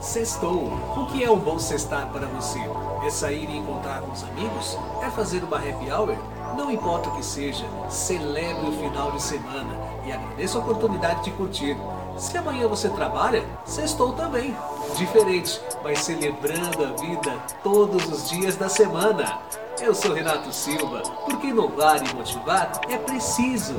Sextou. O que é um bom sextar para você? É sair e encontrar com os amigos? É fazer uma happy hour? Não importa o que seja, celebre o final de semana e agradeça a oportunidade de curtir. Se amanhã você trabalha, sextou também. Diferente, mas celebrando a vida todos os dias da semana. Eu sou Renato Silva, porque inovar e motivar é preciso.